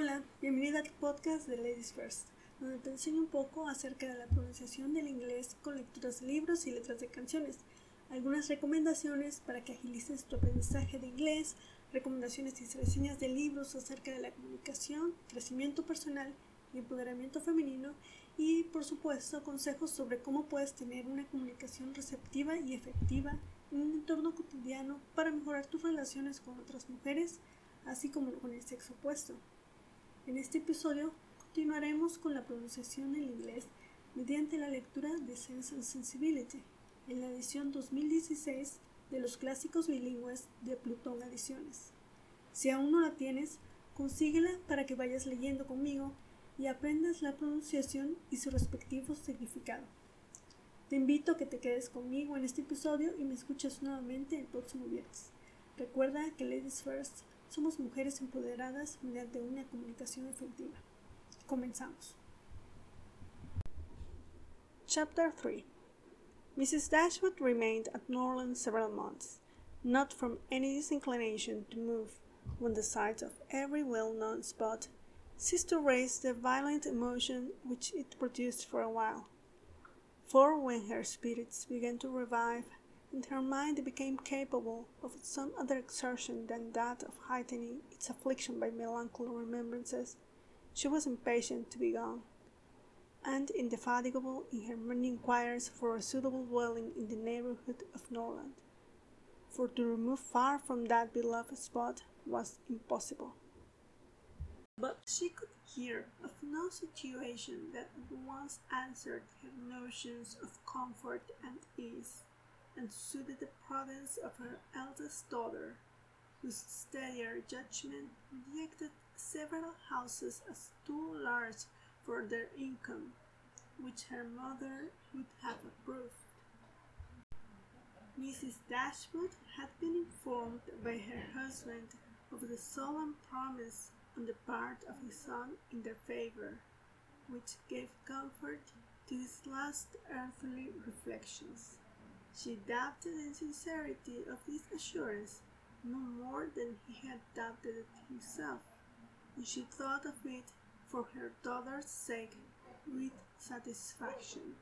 Hola, bienvenida al podcast de Ladies First, donde te enseño un poco acerca de la pronunciación del inglés con lecturas de libros y letras de canciones, algunas recomendaciones para que agilices tu aprendizaje de inglés, recomendaciones y reseñas de libros acerca de la comunicación, crecimiento personal y empoderamiento femenino y por supuesto consejos sobre cómo puedes tener una comunicación receptiva y efectiva en un entorno cotidiano para mejorar tus relaciones con otras mujeres, así como con el sexo opuesto. En este episodio continuaremos con la pronunciación del inglés mediante la lectura de Sense and Sensibility en la edición 2016 de los clásicos bilingües de Plutón Ediciones. Si aún no la tienes, consíguela para que vayas leyendo conmigo y aprendas la pronunciación y su respectivo significado. Te invito a que te quedes conmigo en este episodio y me escuches nuevamente el próximo viernes. Recuerda que Ladies First somos mujeres empoderadas mediante una comunicación efectiva. Comenzamos. Chapter 3 Mrs. Dashwood remained at Norland several months, not from any disinclination to move, when the sight of every well known spot ceased to raise the violent emotion which it produced for a while. For when her spirits began to revive, and her mind became capable of some other exertion than that of heightening its affliction by melancholy remembrances, she was impatient to be gone, and indefatigable in her many inquiries for a suitable dwelling in the neighbourhood of Norland, for to remove far from that beloved spot was impossible. But she could hear of no situation that at once answered her notions of comfort and ease and suited the province of her eldest daughter, whose steadier judgment rejected several houses as too large for their income, which her mother would have approved. Mrs. Dashwood had been informed by her husband of the solemn promise on the part of his son in their favor, which gave comfort to his last earthly reflections. She doubted the sincerity of this assurance no more than he had doubted it himself, and she thought of it for her daughter's sake with satisfaction,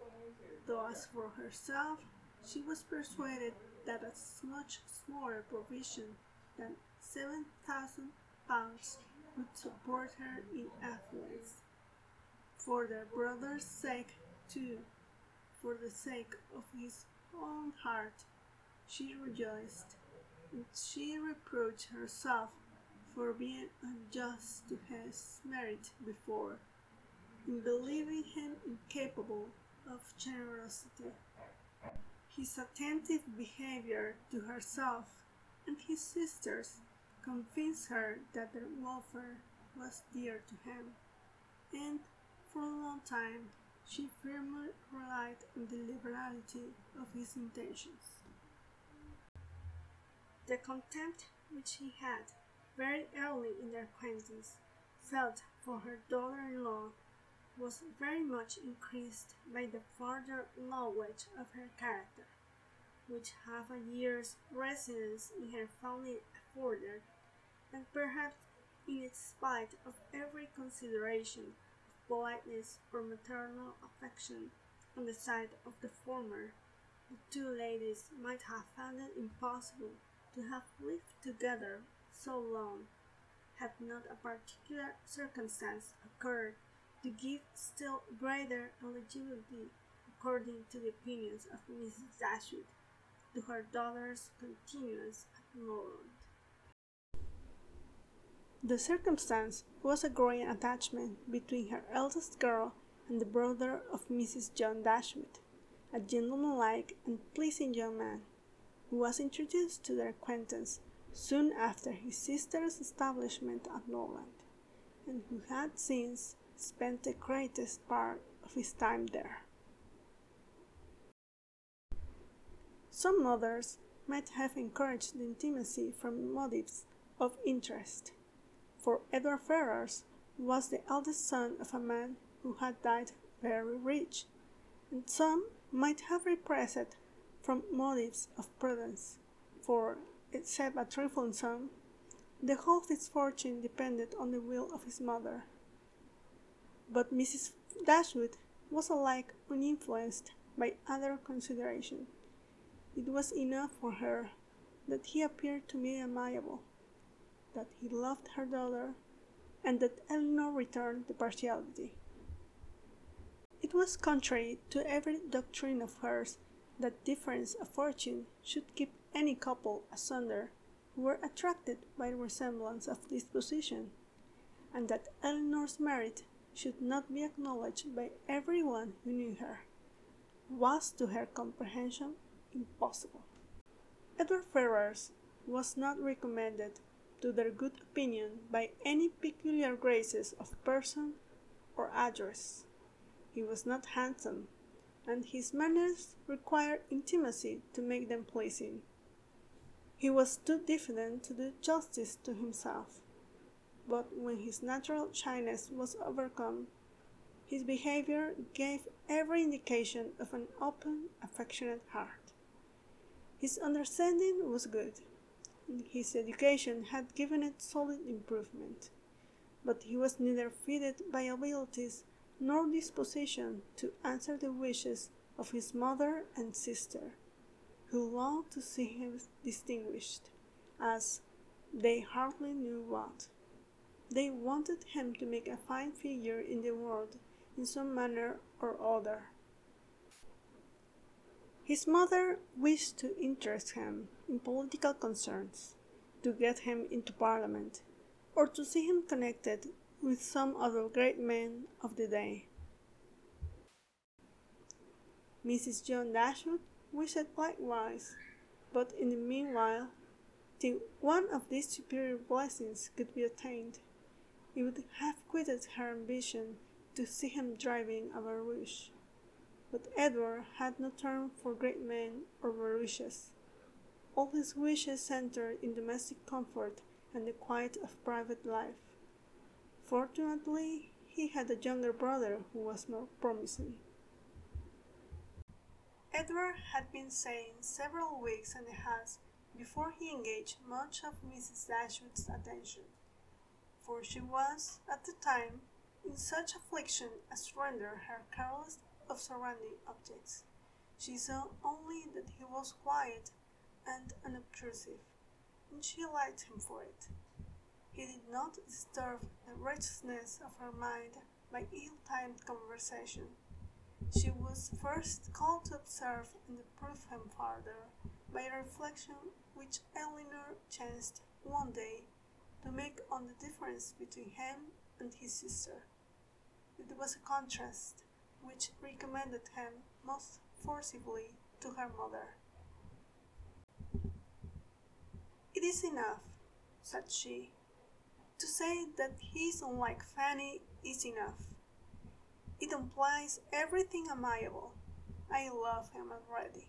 though as for herself she was persuaded that a much smaller provision than seven thousand pounds would support her in affluence. For their brother's sake, too, for the sake of his own heart she rejoiced, and she reproached herself for being unjust to his merit before, in believing him incapable of generosity. His attentive behavior to herself and his sisters convinced her that their welfare was dear to him, and for a long time she firmly relied on the liberality of his intentions. The contempt which he had, very early in their acquaintance, felt for her daughter-in-law was very much increased by the further knowledge of her character, which half a year's residence in her family afforded, and perhaps in spite of every consideration politeness or maternal affection on the side of the former, the two ladies might have found it impossible to have lived together so long, had not a particular circumstance occurred to give still greater eligibility, according to the opinions of Mrs. Dashwood, to her daughter's continuance at Norland. The circumstance was a growing attachment between her eldest girl and the brother of Mrs. John Dashwood, a gentlemanlike and pleasing young man, who was introduced to their acquaintance soon after his sister's establishment at Norland, and who had since spent the greatest part of his time there. Some mothers might have encouraged the intimacy from motives of interest for Edward Ferrars was the eldest son of a man who had died very rich, and some might have repressed it from motives of prudence, for, except a trifling sum, The whole of his fortune depended on the will of his mother. But Mrs. Dashwood was alike uninfluenced by other considerations. It was enough for her that he appeared to be amiable, that he loved her daughter, and that Elinor returned the partiality. It was contrary to every doctrine of hers that difference of fortune should keep any couple asunder who were attracted by the resemblance of disposition, and that Elinor's merit should not be acknowledged by every one who knew her, was to her comprehension impossible. Edward Ferrars was not recommended to their good opinion by any peculiar graces of person or address. He was not handsome, and his manners required intimacy to make them pleasing. He was too diffident to do justice to himself, but when his natural shyness was overcome, his behavior gave every indication of an open, affectionate heart. His understanding was good, his education had given it solid improvement, but he was neither fitted by abilities nor disposition to answer the wishes of his mother and sister, who longed to see him distinguished, as they hardly knew what. They wanted him to make a fine figure in the world in some manner or other. His mother wished to interest him in political concerns, to get him into Parliament, or to see him connected with some other great men of the day. Mrs. John Dashwood wished likewise, but in the meanwhile, till one of these superior blessings could be attained, it would have quitted her ambition to see him driving a barouche. But Edward had no turn for great men or barouches. All his wishes centered in domestic comfort and the quiet of private life. Fortunately, he had a younger brother who was more promising. Edward had been staying several weeks in the house before he engaged much of Mrs. Dashwood's attention, for she was, at the time, in such affliction as rendered her careless of surrounding objects. She saw only that he was quiet and unobtrusive, and she liked him for it. He did not disturb the restlessness of her mind by ill-timed conversation. She was first called to observe and approve him further by a reflection which Elinor chanced one day to make on the difference between him and his sister. It was a contrast which recommended him most forcibly to her mother. It is enough, said she, to say that he is unlike Fanny is enough. It implies everything amiable. I love him already.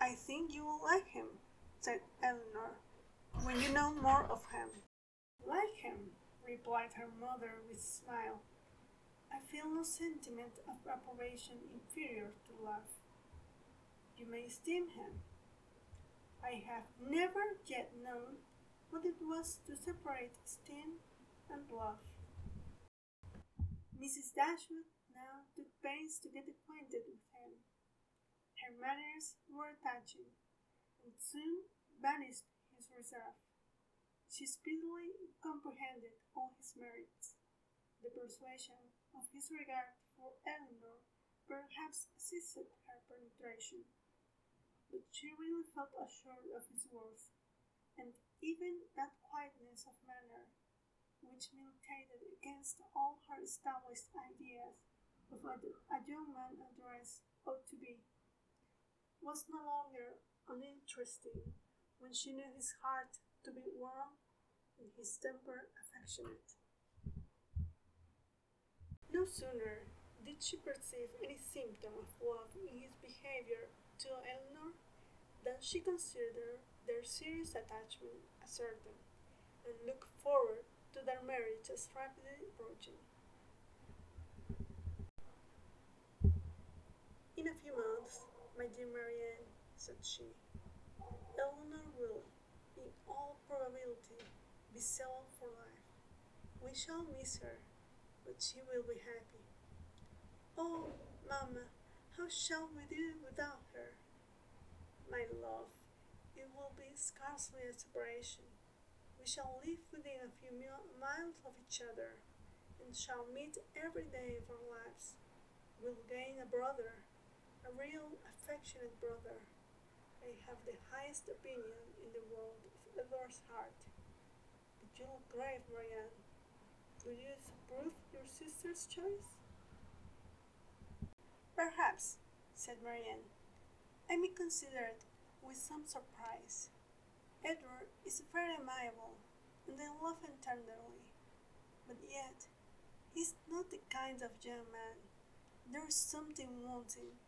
I think you will like him, said Elinor, when you know more of him. Like him, replied her mother with a smile. I feel no sentiment of approbation inferior to love. You may esteem him. I have never yet known what it was to separate esteem and love. Mrs. Dashwood now took pains to get acquainted with him. Her manners were touching, and soon banished his reserve. She speedily comprehended all his merits. The persuasion of his regard for Elinor perhaps assisted her penetration, but she really felt assured of his worth, and even that quietness of manner which militated against all her established ideas of what a young address ought to be, was no longer uninteresting when she knew his heart to be warm and his temper affectionate. No sooner did she perceive any symptom of love in his behavior to Elinor than she considered their serious attachment as certain, and looked forward to their marriage as rapidly approaching. In a few months, my dear Marianne, said she, Elinor will, in all probability, be settled for life. We shall miss her, but she will be happy. Oh, Mamma, how shall we do without her? My love, it will be scarcely a separation. We shall live within a few miles of each other, and shall meet every day of our lives. We'll gain a brother, a real affectionate brother. I have the highest opinion in the world of Edward's heart. But you look grave, Marianne. Will you approve your sister's choice? Perhaps, said Marianne. I may consider it with some surprise. Edward is very amiable, and I love him tenderly. But yet, he's not the kind of young man. There is something wanting.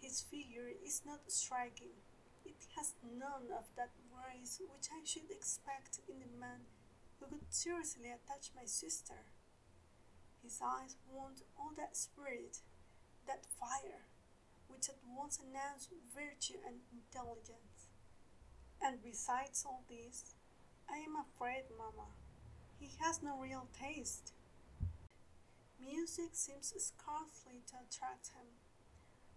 His figure is not striking. It has none of that grace which I should expect in a man who could seriously attach my sister. His eyes want all that spirit, that fire, which at once announce virtue and intelligence. And besides all this, I am afraid, mamma, he has no real taste. Music seems scarcely to attract him,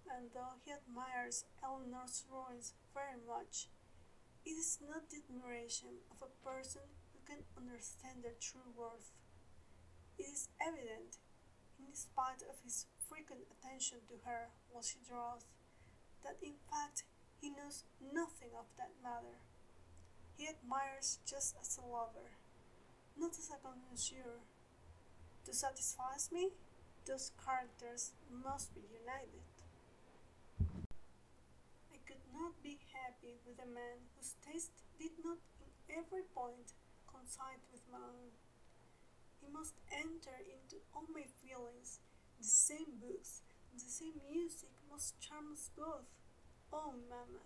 and though he admires Elinor's ruins very much, it is not the admiration of a person can understand their true worth. It is evident, in spite of his frequent attention to her while she draws, that in fact he knows nothing of that matter. He admires just as a lover, not as a connoisseur. To satisfy me, those characters must be united. I could not be happy with a man whose taste did not in every point coincide with my own. He must enter into all my feelings the same books, the same music must charm us both. Oh, mamma,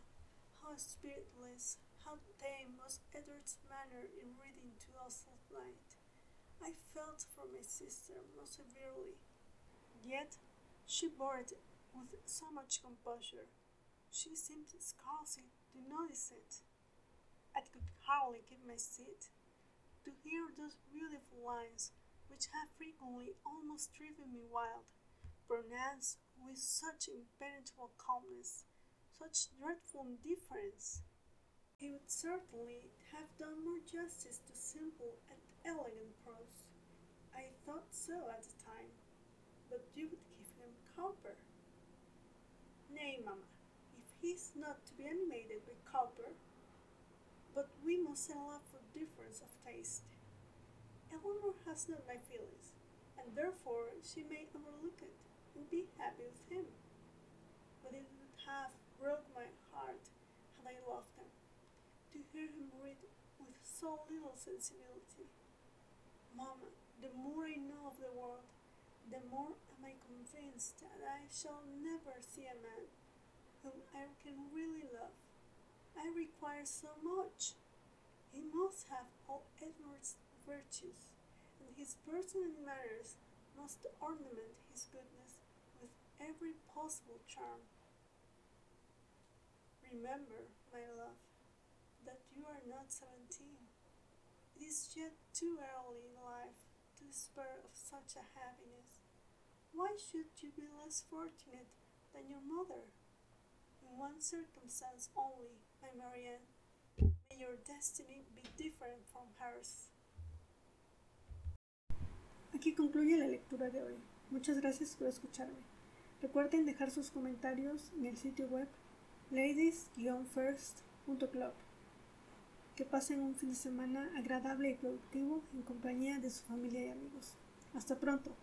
how spiritless, how tame was Edward's manner in reading to us at night. I felt for my sister most severely, yet she bore it with so much composure. She seemed scarcely to notice it. I could hardly keep my seat. To hear those beautiful lines which have frequently almost driven me wild, pronounced with such impenetrable calmness, such dreadful indifference. He would certainly have done more justice to simple and elegant prose. I thought so at the time, but you would give him Cowper. Nay, mamma, if he is not to be animated by Cowper, but we must allow for difference of taste. Elinor has not my feelings, and therefore she may overlook it and be happy with him. But it would have broke my heart had I loved him, to hear him read with so little sensibility. Mamma, the more I know of the world, the more am I convinced that I shall never see a man whom I can really love. I require so much. Have all Edward's virtues, and his person and manners must ornament his goodness with every possible charm. Remember, my love, that you are not seventeen. It is yet too early in life to despair of such a happiness. Why should you be less fortunate than your mother? In one circumstance only, my Marianne, your destiny be different from hers. Aquí concluye la lectura de hoy. Muchas gracias por escucharme. Recuerden dejar sus comentarios en el sitio web ladies-first.club. Que pasen un fin de semana agradable y productivo en compañía de su familia y amigos. Hasta pronto.